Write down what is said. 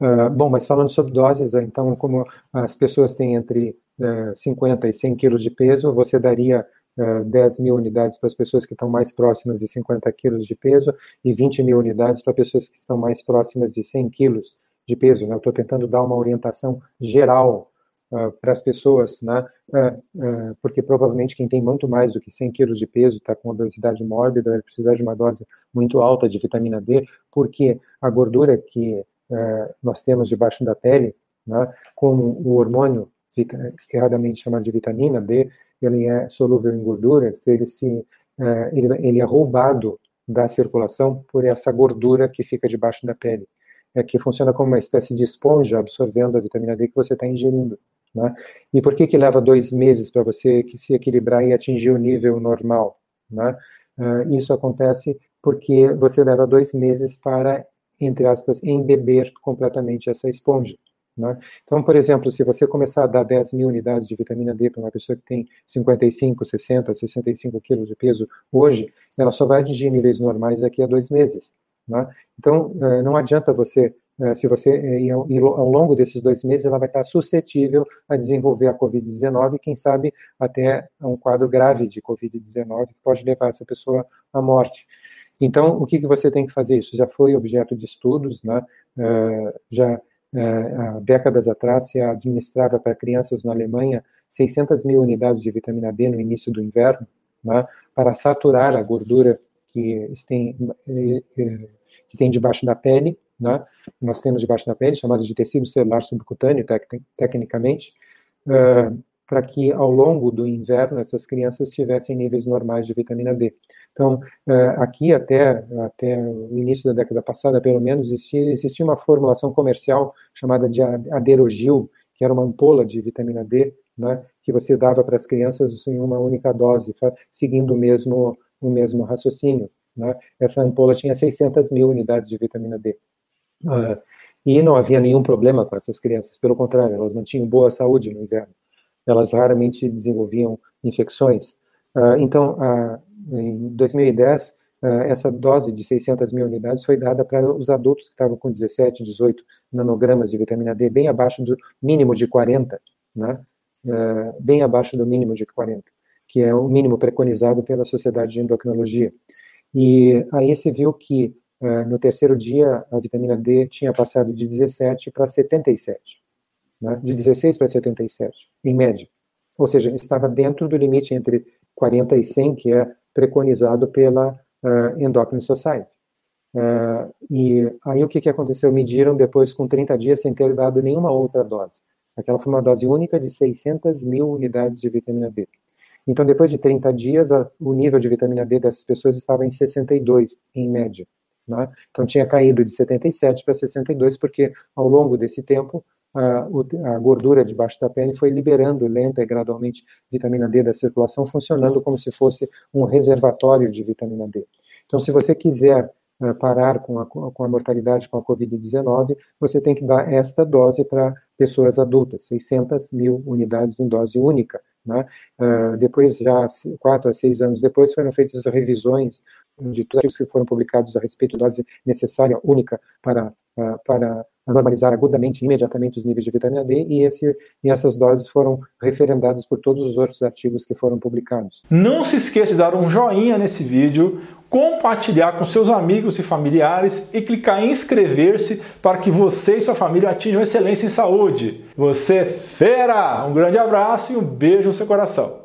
Uh, bom, mas falando sobre doses, então, como as pessoas têm entre uh, 50 e 100 quilos de peso, você daria uh, 10 mil unidades para as pessoas que estão mais próximas de 50 quilos de peso e 20 mil unidades para pessoas que estão mais próximas de 100 quilos de peso. Né? Eu estou tentando dar uma orientação geral uh, para as pessoas, né? Uh, uh, porque provavelmente quem tem muito mais do que 100 quilos de peso está com obesidade mórbida, vai precisar de uma dose muito alta de vitamina D, porque a gordura que nós temos debaixo da pele, né, como o hormônio erradamente chamado de vitamina D, ele é solúvel em gorduras, ele, se, ele, ele é roubado da circulação por essa gordura que fica debaixo da pele, é que funciona como uma espécie de esponja absorvendo a vitamina D que você está ingerindo. Né? E por que, que leva dois meses para você se equilibrar e atingir o nível normal? Né? Uh, isso acontece porque você leva dois meses para, entre aspas, embeber completamente essa esponja. Né? Então, por exemplo, se você começar a dar 10 mil unidades de vitamina D para uma pessoa que tem 55, 60, 65 quilos de peso hoje, ela só vai atingir níveis normais daqui a dois meses. Né? Então, uh, não adianta você é, se você e ao longo desses dois meses ela vai estar suscetível a desenvolver a COVID-19 quem sabe até um quadro grave de COVID-19 que pode levar essa pessoa à morte. Então, o que, que você tem que fazer? Isso já foi objeto de estudos, né? Uh, já uh, há décadas atrás se administrava para crianças na Alemanha 600 mil unidades de vitamina D no início do inverno, né? para saturar a gordura que tem, que tem debaixo da pele né, nós temos debaixo da pele, chamado de tecido celular subcutâneo, tec tecnicamente, uh, para que ao longo do inverno essas crianças tivessem níveis normais de vitamina D. Então, uh, aqui até, até o início da década passada, pelo menos, existia, existia uma formulação comercial chamada de aderogil, que era uma ampola de vitamina D, né, que você dava para as crianças em uma única dose, seguindo o mesmo, o mesmo raciocínio. Né? Essa ampola tinha 600 mil unidades de vitamina D. Uh, e não havia nenhum problema com essas crianças, pelo contrário, elas mantinham boa saúde no inverno. Elas raramente desenvolviam infecções. Uh, então, uh, em 2010, essa dose de 600 mil unidades foi dada para os adultos que estavam com 17, 18 nanogramas de vitamina D, bem abaixo do mínimo de 40, né? bem abaixo do mínimo de 40, que é o mínimo preconizado pela Sociedade de Endocrinologia. E aí se viu que no terceiro dia, a vitamina D tinha passado de 17 para 77, né? de 16 para 77, em média. Ou seja, estava dentro do limite entre 40 e 100, que é preconizado pela uh, Endocrine Society. Uh, e aí o que, que aconteceu? Mediram depois com 30 dias sem ter dado nenhuma outra dose. Aquela foi uma dose única de 600 mil unidades de vitamina D. Então, depois de 30 dias, a, o nível de vitamina D dessas pessoas estava em 62, em média. Né? Então tinha caído de 77 para 62, porque ao longo desse tempo a, gordura debaixo da pele foi liberando lenta e gradualmente vitamina D da circulação, funcionando como se fosse um reservatório de vitamina D. Então, se você quiser uh, parar com a, com a mortalidade com a Covid-19, você tem que dar esta dose para pessoas adultas, 600 mil unidades em dose única. Né? Uh, depois, já quatro a seis anos depois, foram feitas revisões de todos os que foram publicados a respeito da dose necessária única para, uh, para normalizar agudamente, imediatamente os níveis de vitamina D, e, esse, e essas doses foram referendadas por todos os outros artigos que foram publicados. Não se esqueça de dar um joinha nesse vídeo, compartilhar com seus amigos e familiares e clicar em inscrever-se para que você e sua família atinjam excelência em saúde. Você é fera! Um grande abraço e um beijo no seu coração.